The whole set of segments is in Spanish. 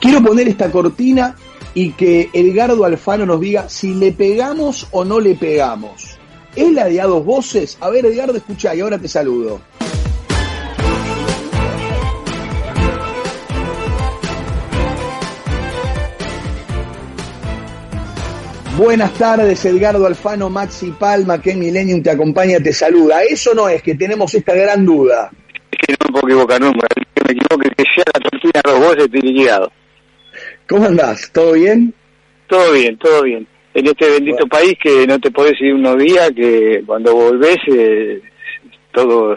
Quiero poner esta cortina y que Edgardo Alfano nos diga si le pegamos o no le pegamos. ¿Es la de a dos voces? A ver, Edgardo, escucha y ahora te saludo. Buenas tardes, Edgardo Alfano, Maxi Palma, que Millennium te acompaña, te saluda. Eso no es que tenemos esta gran duda. Es que no me puedo equivocar nunca, que me equivoque, que sea la tortilla dos voces, estoy liquidado. ¿Cómo andás? ¿Todo bien? Todo bien, todo bien. En este bendito país que no te podés ir unos días, que cuando volvés, eh, todo...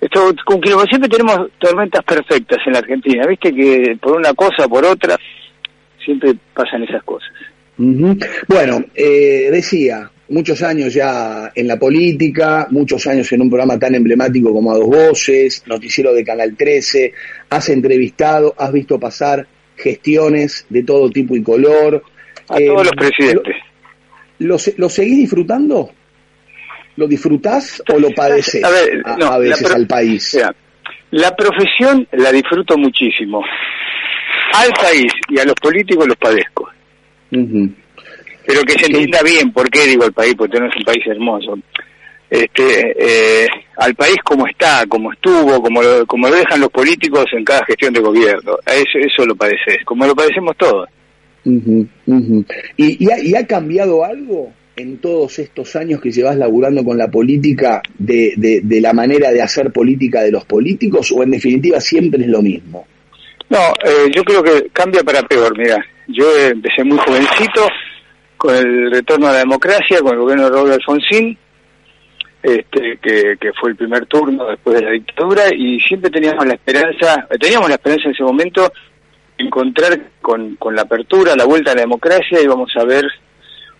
Esto, como que siempre tenemos tormentas perfectas en la Argentina, viste que por una cosa, por otra, siempre pasan esas cosas. Bueno, eh, decía, muchos años ya en la política, muchos años en un programa tan emblemático como A Dos Voces, noticiero de Canal 13, has entrevistado, has visto pasar gestiones de todo tipo y color. A todos los eh, presidentes. ¿Lo, lo, seguís disfrutando? ¿Lo disfrutás o lo padeces a, ver, a, veces al país? la profesión la disfruto muchísimo. Al país y a los políticos los padezco. Pero que se entienda bien por qué digo el país, porque tenemos un país hermoso. Este, eh, al país como está, como estuvo, como lo, como lo dejan los políticos en cada gestión de gobierno. Eso, eso lo padeces, como lo padecemos todos. ¿Y, ha, ¿Y, ha, cambiado algo en todos estos años que llevas laburando con la política de, de, de, la manera de hacer política de los políticos o en definitiva siempre es lo mismo? No, eh, yo creo que cambia para peor, mira. Yo empecé muy jovencito con el retorno a la democracia, con el gobierno de Raúl Alfonsín, este, que, fue el primer turno después de la dictadura, y siempre teníamos la esperanza, teníamos la esperanza en ese momento de encontrar con, con la apertura, la vuelta a la democracia, íbamos a ver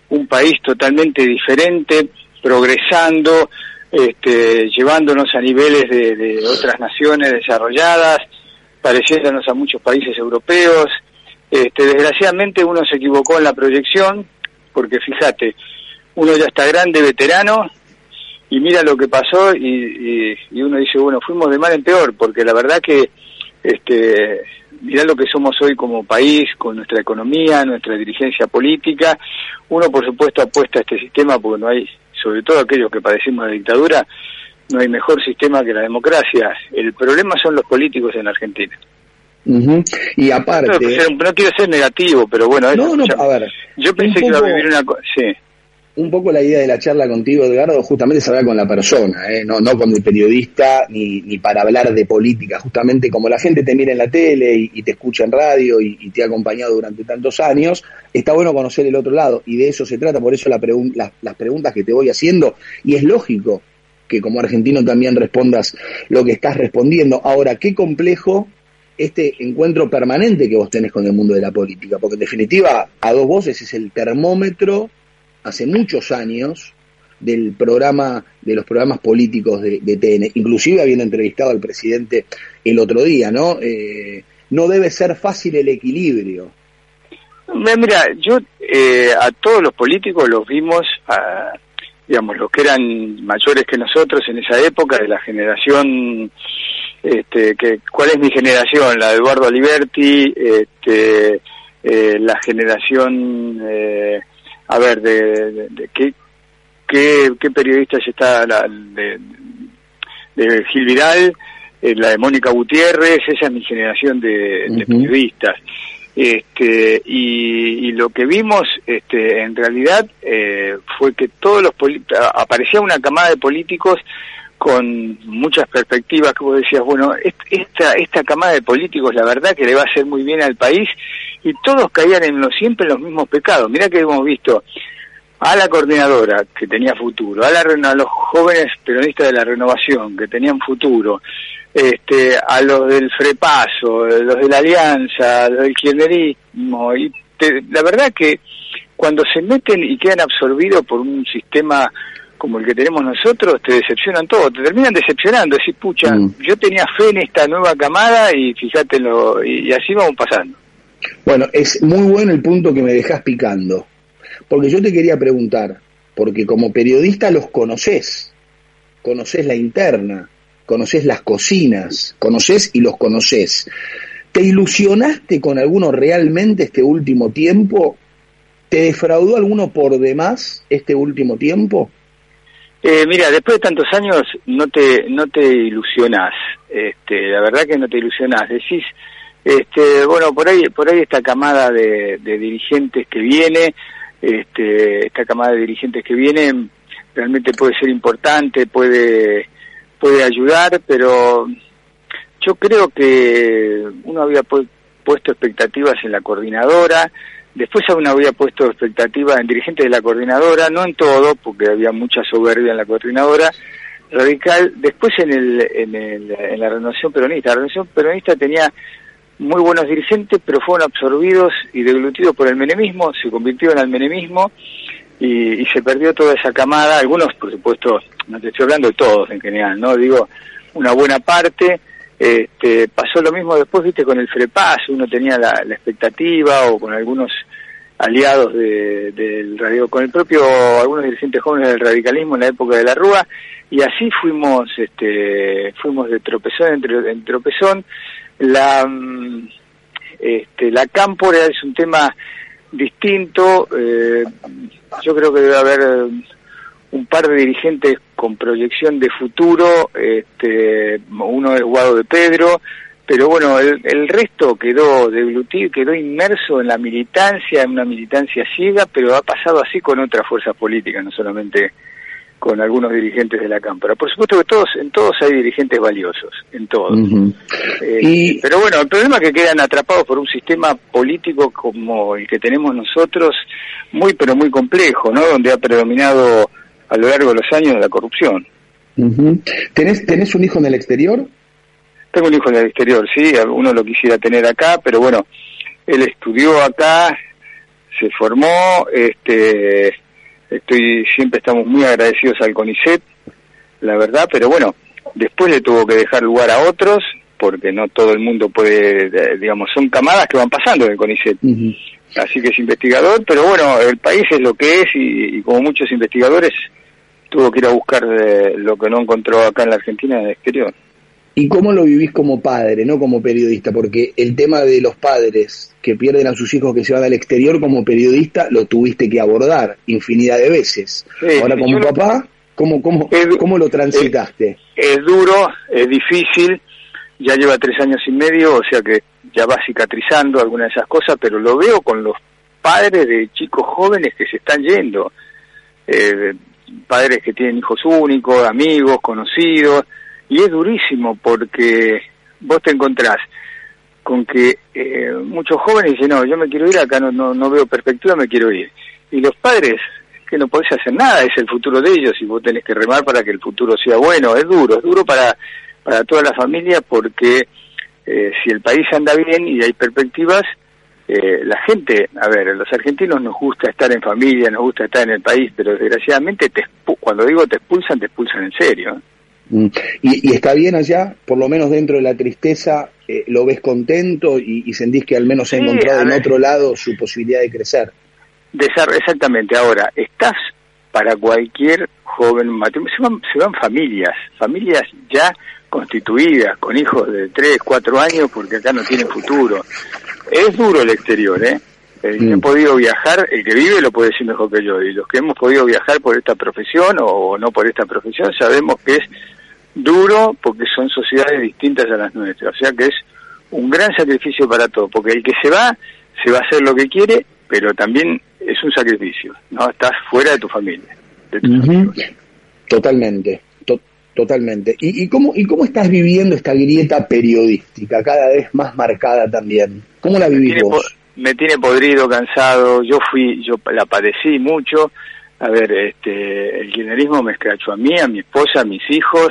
un país totalmente diferente, progresando, este, llevándonos a niveles de, de otras naciones desarrolladas, pareciéndonos a muchos países europeos, este, desgraciadamente uno se equivocó en la proyección, porque fíjate, uno ya está grande, veterano, y mira lo que pasó y, y, uno dice, bueno, fuimos de mal en peor, porque la verdad que, este, mira lo que somos hoy como país, con nuestra economía, nuestra dirigencia política, uno por supuesto apuesta a este sistema porque no hay, sobre todo aquellos que padecimos la dictadura, no hay mejor sistema que la democracia. El problema son los políticos en Argentina. Y aparte... No, quiero ser negativo, pero bueno... No, no, a ver... Yo pensé que iba a vivir una. Sí. Un poco la idea de la charla contigo, Edgardo, justamente es hablar con la persona, ¿eh? no, no con el periodista, ni, ni para hablar de política. Justamente como la gente te mira en la tele y, te escucha en radio y, te ha acompañado durante tantos años, está bueno conocer el otro lado. Y de eso se trata, por eso la las preguntas que te voy haciendo. Y es lógico que como argentino también respondas lo que estás respondiendo. Ahora, qué complejo este encuentro permanente que vos tenés con el mundo de la política, porque en definitiva, a dos voces es el termómetro hace muchos años del programa, de los programas políticos de, TN, inclusive habiendo entrevistado al presidente el otro día, ¿no? Eh, no debe ser fácil el equilibrio. Mira, yo eh, a todos los políticos los vimos, a, digamos, los que eran mayores que nosotros en esa época, de la generación este, que, ¿cuál es mi generación? La de Eduardo Aliberti, este, eh, la generación, eh, a ver, de, de, ¿qué, qué, qué periodistas está? La, de, de Gil Vidal, eh, la de Mónica Gutiérrez, esa es mi generación de, de periodistas. Este, y, y, lo que vimos este, en realidad eh, fue que todos los aparecía una camada de políticos con muchas perspectivas, como decías, bueno, esta, esta camada de políticos, la verdad que le va a hacer muy bien al país, y todos caían en lo, siempre en los mismos pecados. Mira que hemos visto a la coordinadora, que tenía futuro, a, la, a los jóvenes peronistas de la renovación, que tenían futuro, este, a los del Frepaso, los de la Alianza, los del kirchnerismo, y la verdad que cuando se meten y quedan absorbidos por un sistema como el que tenemos nosotros, te decepcionan todo, te terminan decepcionando, decís, pucha, mm. yo tenía fe en esta nueva camada y fíjate, lo, y, así vamos pasando. Bueno, es muy bueno el punto que me dejas picando, porque yo te quería preguntar, porque como periodista los conoces, conoces la interna, conoces las cocinas, conoces y los conoces. ¿Te ilusionaste con alguno realmente este último tiempo? ¿Te defraudó alguno por demás este último tiempo? Eh, mira, después de tantos años no te no te ilusionás, este, la verdad que no te ilusionás. Decís, este, bueno, por ahí por ahí esta camada de, dirigentes que viene, este, esta camada de dirigentes que viene realmente puede ser importante, puede puede ayudar, pero yo creo que uno había puesto expectativas en la coordinadora, Después aún había puesto expectativas en dirigentes de la coordinadora, no en todo, porque había mucha soberbia en la coordinadora radical. Después en, el, en, el, en la renovación peronista. La renovación peronista tenía muy buenos dirigentes, pero fueron absorbidos y deglutidos por el menemismo, se convirtió en el menemismo y, se perdió toda esa camada. Algunos, por supuesto, no te estoy hablando de todos en general, ¿no? Digo, una buena parte este, pasó lo mismo después, viste, con el FREPAS, uno tenía la, expectativa o con algunos aliados del radio, con el propio, algunos dirigentes jóvenes del radicalismo en la época de la Rúa, y así fuimos, este, fuimos de tropezón en, tropezón. La, mm, este, la cámpora es un tema distinto, eh, yo creo que debe haber un par de dirigentes con proyección de futuro, este, uno es Guado de Pedro, pero bueno, el, resto quedó deglutido, quedó inmerso en la militancia, en una militancia ciega, pero ha pasado así con otras fuerzas políticas, no solamente con algunos dirigentes de la Cámara. Por supuesto que todos, en todos hay dirigentes valiosos, en todos. Eh, pero bueno, el problema es que quedan atrapados por un sistema político como el que tenemos nosotros, muy pero muy complejo, ¿no? Donde ha predominado a lo largo de los años la corrupción. ¿Tenés, ¿Tenés un hijo en el exterior? Tengo un hijo en el exterior, sí, uno lo quisiera tener acá, pero bueno, él estudió acá, se formó, este, estoy, siempre estamos muy agradecidos al CONICET, la verdad, pero bueno, después le tuvo que dejar lugar a otros, porque no todo el mundo puede, digamos, son camadas que van pasando en el CONICET así que es investigador, pero bueno, el país es lo que es y, como muchos investigadores tuvo que ir a buscar eh, lo que no encontró acá en la Argentina en el exterior. ¿Y cómo lo vivís como padre, no como periodista? Porque el tema de los padres que pierden a sus hijos que se van al exterior como periodista lo tuviste que abordar infinidad de veces. Ahora como papá, ¿cómo, cómo, ¿cómo lo transitaste? es duro, es difícil, ya lleva tres años y medio, o sea que ya va cicatrizando algunas de esas cosas, pero lo veo con los padres de chicos jóvenes que se están yendo, eh, padres que tienen hijos únicos, amigos, conocidos, y es durísimo porque vos te encontrás con que eh, muchos jóvenes dicen, no, yo me quiero ir, acá no, no, no veo perspectiva, me quiero ir. Y los padres, que no podés hacer nada, es el futuro de ellos y vos tenés que remar para que el futuro sea bueno, es duro, es duro para, para toda la familia porque eh, si el país anda bien y hay perspectivas, eh, la gente, a ver, los argentinos nos gusta estar en familia, nos gusta estar en el país, pero desgraciadamente te, cuando digo te expulsan, te expulsan en serio. Mm. ¿Y, está bien allá? Por lo menos dentro de la tristeza, eh, ¿lo ves contento y, sentís que al menos ha encontrado en otro lado su posibilidad de crecer? exactamente, ahora, estás para cualquier joven, se van, se van familias, familias ya constituidas, con hijos de 3, 4 años, porque acá no tienen futuro. Es duro el exterior, ¿eh? El que ha mm. podido viajar, el que vive lo puede decir mejor que yo, y los que hemos podido viajar por esta profesión o no por esta profesión, sabemos que es duro porque son sociedades distintas a las nuestras, o sea que es un gran sacrificio para todos, porque el que se va, se va a hacer lo que quiere, pero también es un sacrificio, ¿no? Estás fuera de tu familia. De tu familia. Totalmente. Totalmente. ¿Y, cómo, ¿Y cómo estás viviendo esta grieta periodística, cada vez más marcada también? ¿Cómo la vivís vos? Me tiene podrido, cansado. Yo fui, yo la padecí mucho. A ver, este, el kirchnerismo me escrachó a mí, a mi esposa, a mis hijos,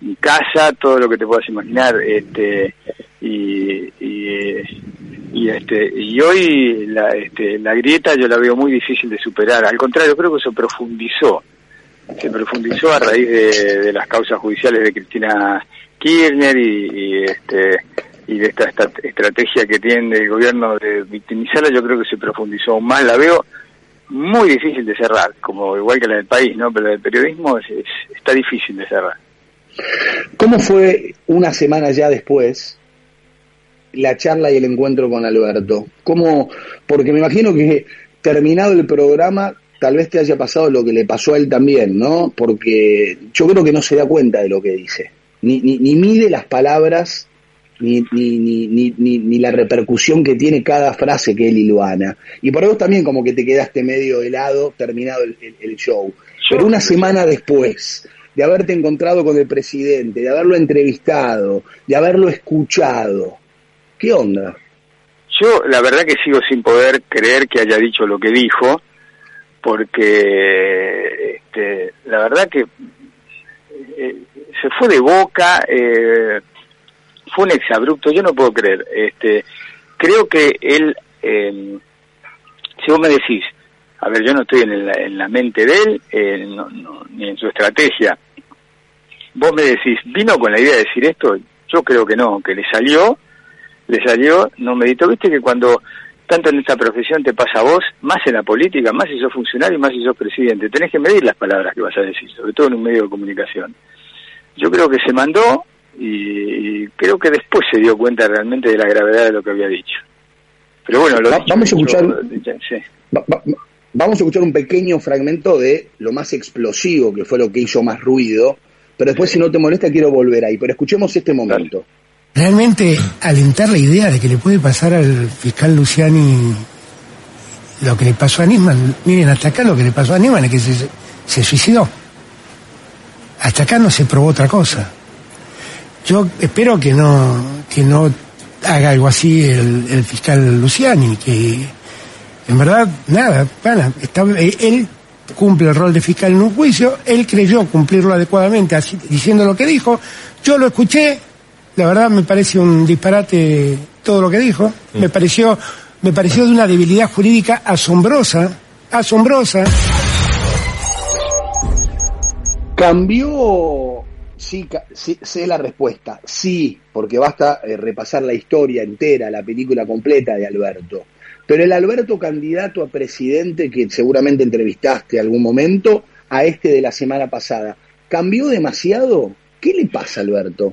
mi casa, todo lo que te puedas imaginar, este, y, y, este, y hoy la, este, la grieta yo la veo muy difícil de superar, al contrario, creo que se profundizó, se profundizó a raíz de, las causas judiciales de Cristina Kirchner y, este, y de esta, esta, estrategia que tiene el gobierno de victimizarla, yo creo que se profundizó aún más, la veo muy difícil de cerrar, como igual que la del país, ¿no? Pero la del periodismo está difícil de cerrar. ¿Cómo fue una semana ya después la charla y el encuentro con Alberto? ¿Cómo? Porque me imagino que terminado el programa tal vez te haya pasado lo que le pasó a él también, ¿no? Porque yo creo que no se da cuenta de lo que dice, ni, ni, ni mide las palabras ni, ni, ni, ni, ni, la repercusión que tiene cada frase que él iluana. Y por eso también como que te quedaste medio helado terminado el, show. Pero una semana después de haberte encontrado con el presidente, de haberlo entrevistado, de haberlo escuchado, ¿qué onda? Yo la verdad que sigo sin poder creer que haya dicho lo que dijo, porque este, la verdad que eh, se fue de boca, eh, fue un exabrupto, yo no puedo creer. Este, creo que él, eh, si vos me decís, a ver, yo no estoy en la, en la mente de él, eh, ni en su estrategia. Vos me decís, ¿vino con la idea de decir esto? Yo creo que no, que le salió, le salió, no meditó. Viste que cuando tanto en esta profesión te pasa a vos, más en la política, más si sos funcionario, más si sos presidente, tenés que medir las palabras que vas a decir, sobre todo en un medio de comunicación. Yo creo que se mandó, y, creo que después se dio cuenta realmente de la gravedad de lo que había dicho. Pero bueno, lo vamos a escuchar. vamos a escuchar un pequeño fragmento de lo más explosivo, que fue lo que hizo más ruido, pero después, si no te molesta, quiero volver ahí. Pero escuchemos este momento. Realmente, alentar la idea de que le puede pasar al fiscal Luciani lo que le pasó a Nisman. Miren, hasta acá lo que le pasó a Nisman es que se, se suicidó. Hasta acá no se probó otra cosa. Yo espero que no, que no haga algo así el, fiscal Luciani, que en verdad, nada, bueno, está, él cumple el rol de fiscal en un juicio, él creyó cumplirlo adecuadamente así, diciendo lo que dijo, yo lo escuché, la verdad me parece un disparate todo lo que dijo, me mm. pareció, me pareció de una debilidad jurídica asombrosa, asombrosa. Cambió Sí, sí, sé la respuesta. Sí, porque basta eh, repasar la historia entera, la película completa de Alberto. Pero el Alberto candidato a presidente que seguramente entrevistaste algún momento, a este de la semana pasada, ¿cambió demasiado? ¿Qué le pasa, Alberto?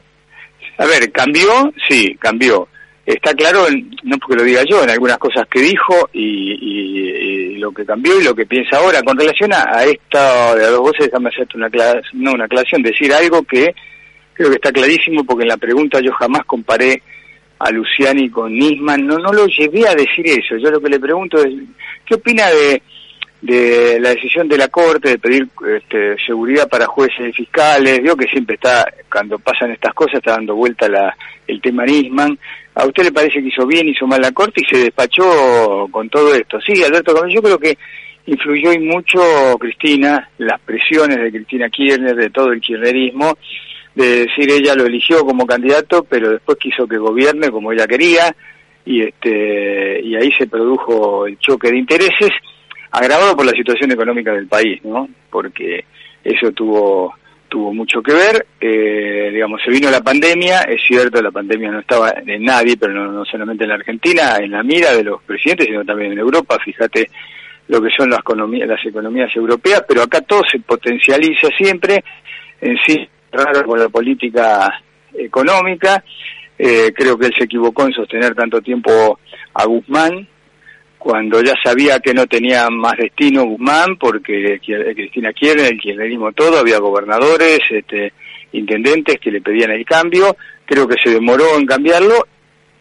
A ver, cambió, sí, cambió está claro, no porque lo diga yo, en algunas cosas que dijo y, lo que cambió y lo que piensa ahora. Con relación a, esta de dos voces, déjame hacerte una, no, una aclaración, decir algo que creo que está clarísimo porque en la pregunta yo jamás comparé a Luciani con Nisman, no, no lo llevé a decir eso. Yo lo que le pregunto es, ¿qué opina de, de la decisión de la Corte de pedir este, seguridad para jueces y fiscales? Digo que siempre está, cuando pasan estas cosas, está dando vuelta la, el tema Nisman a usted le parece que hizo bien, hizo mal la Corte y se despachó con todo esto. Sí, Alberto yo creo que influyó y mucho Cristina, las presiones de Cristina Kirchner, de todo el kirchnerismo, de decir ella lo eligió como candidato, pero después quiso que gobierne como ella quería, y este y ahí se produjo el choque de intereses, agravado por la situación económica del país, ¿no? Porque eso tuvo tuvo mucho que ver. Eh, digamos, se vino la pandemia, es cierto, la pandemia no estaba en nadie, pero no, solamente en la Argentina, en la mira de los presidentes, sino también en Europa. Fíjate lo que son las economías, las economías europeas, pero acá todo se potencializa siempre en sí, raro con la política económica. Eh, creo que él se equivocó en sostener tanto tiempo a Guzmán, cuando ya sabía que no tenía más destino Guzmán, porque Cristina quiere, el kirchnerismo todo, había gobernadores, este, intendentes que le pedían el cambio, creo que se demoró en cambiarlo,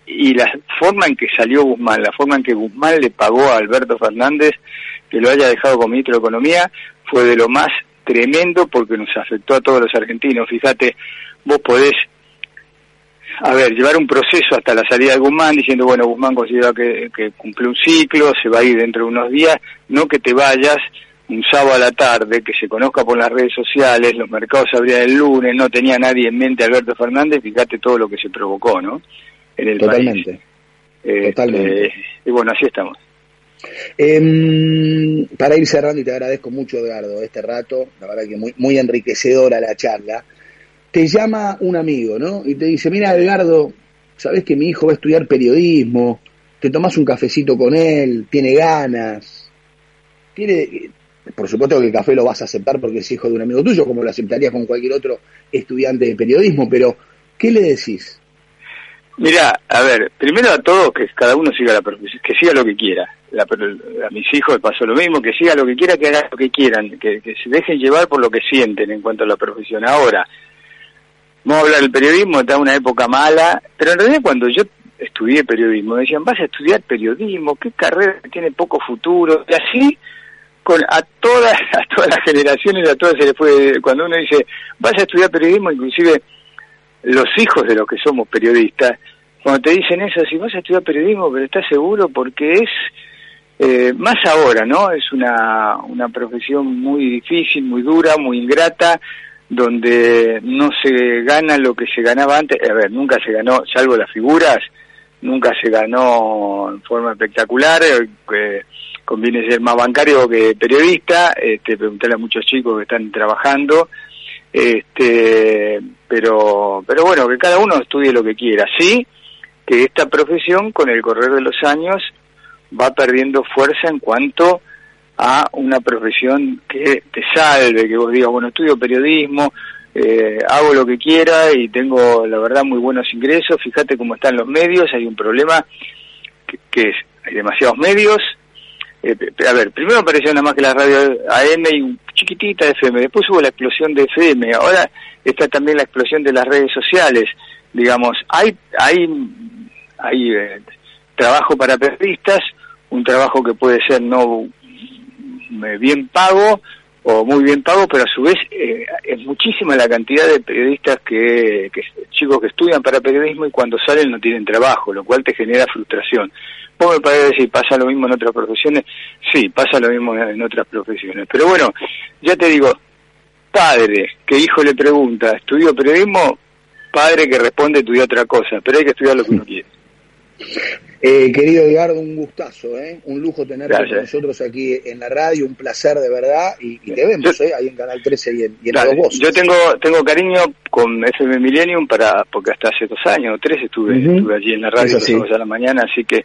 y la forma en que salió Guzmán, la forma en que Guzmán le pagó a Alberto Fernández que lo haya dejado como ministro de Economía, fue de lo más tremendo porque nos afectó a todos los argentinos. Fíjate, vos podés a ver, llevar un proceso hasta la salida de Guzmán diciendo, bueno, Guzmán considera que, que cumple un ciclo, se va a ir dentro de unos días, no que te vayas un sábado a la tarde, que se conozca por las redes sociales, los mercados abrían el lunes, no tenía nadie en mente Alberto Fernández, fíjate todo lo que se provocó, ¿no? En el Totalmente. País. Totalmente. Este, y bueno, así estamos. Eh, para ir cerrando, y te agradezco mucho, Edgardo, este rato, la verdad que muy, muy enriquecedora la charla, te llama un amigo, ¿no? Y te dice, mira, Edgardo, sabes que mi hijo va a estudiar periodismo, te tomas un cafecito con él, tiene ganas, tiene, por supuesto que el café lo vas a aceptar porque es hijo de un amigo tuyo, como lo aceptarías con cualquier otro estudiante de periodismo, pero ¿qué le decís? Mira, a ver, primero a todos que cada uno siga la que siga lo que quiera. a mis hijos pasó lo mismo, que siga lo que quiera, que hagan lo que quieran, que, se dejen llevar por lo que sienten en cuanto a la profesión. Ahora, vamos a hablar del periodismo, está una época mala, pero en realidad cuando yo estudié periodismo, decían, vas a estudiar periodismo, qué carrera tiene poco futuro, y así con a todas a todas las generaciones, a todas se le fue, cuando uno dice, vas a estudiar periodismo, inclusive los hijos de los que somos periodistas, cuando te dicen eso, si vas a estudiar periodismo, pero estás seguro porque es, eh, más ahora, ¿no? Es una, una profesión muy difícil, muy dura, muy ingrata, donde no se gana lo que se ganaba antes, a ver, nunca se ganó, salvo las figuras, nunca se ganó en forma espectacular, eh, conviene ser más bancario que periodista, este, preguntarle a muchos chicos que están trabajando, este, pero, pero bueno, que cada uno estudie lo que quiera. Sí, que esta profesión con el correr de los años va perdiendo fuerza en cuanto una profesión que te salve, que vos digas, bueno, estudio periodismo, eh, hago lo que quiera y tengo, la verdad, muy buenos ingresos, fíjate cómo están los medios, hay un problema que, es, hay demasiados medios, eh, a ver, primero apareció nada más que la radio AM y chiquitita FM, después hubo la explosión de FM, ahora está también la explosión de las redes sociales, digamos, hay, hay, hay eh, trabajo para periodistas, un trabajo que puede ser no bien pago o muy bien pago, pero a su vez es muchísima la cantidad de periodistas que, que, chicos que estudian para periodismo y cuando salen no tienen trabajo, lo cual te genera frustración. Vos me parece decir, ¿pasa lo mismo en otras profesiones? Sí, pasa lo mismo en otras profesiones. Pero bueno, ya te digo, padre que hijo le pregunta, ¿estudio periodismo? Padre que responde, estudia otra cosa, pero hay que estudiar lo que uno quiere. Eh, querido Edgardo, un gustazo, ¿eh? un lujo tenerte con nosotros aquí en la radio, un placer de verdad, y, te vemos ¿eh? ahí en Canal 13 y en, y Voz. Yo tengo tengo cariño con FM Millennium para porque hasta hace dos años o tres estuve, estuve allí en la radio a la mañana, así que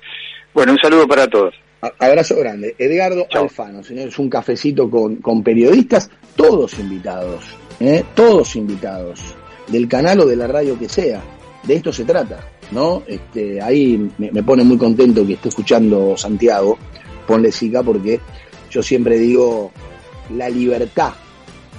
bueno, un saludo para todos. Abrazo grande. Edgardo Alfano, señores, un cafecito con, con periodistas, todos invitados, ¿eh? todos invitados, del canal o de la radio que sea. De esto se trata, ¿no? Este, ahí me, pone muy contento que esté escuchando Santiago, ponle siga porque yo siempre digo la libertad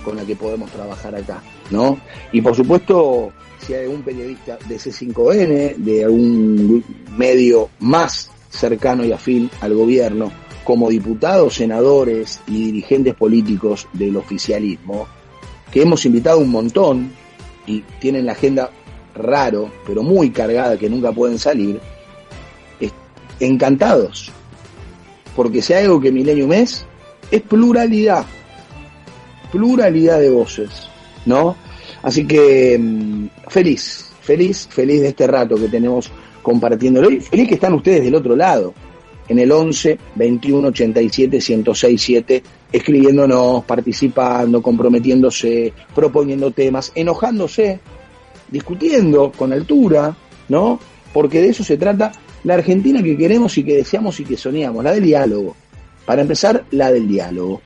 con la que podemos trabajar acá, ¿no? Y por supuesto, si hay algún periodista de C5N, de algún medio más cercano y afín al gobierno, como diputados, senadores y dirigentes políticos del oficialismo, que hemos invitado un montón y tienen la agenda raro, pero muy cargada, que nunca pueden salir, encantados. Porque si hay algo que Millennium es, es pluralidad. Pluralidad de voces, ¿no? Así que mm, feliz, feliz, feliz de este rato que tenemos compartiéndolo y feliz que están ustedes del otro lado, en el 11 21 87 1067, escribiéndonos, participando, comprometiéndose, proponiendo temas, enojándose, discutiendo con altura, ¿no? Porque de eso se trata la Argentina que queremos y que deseamos y que soñamos, la del diálogo. Para empezar, la del diálogo.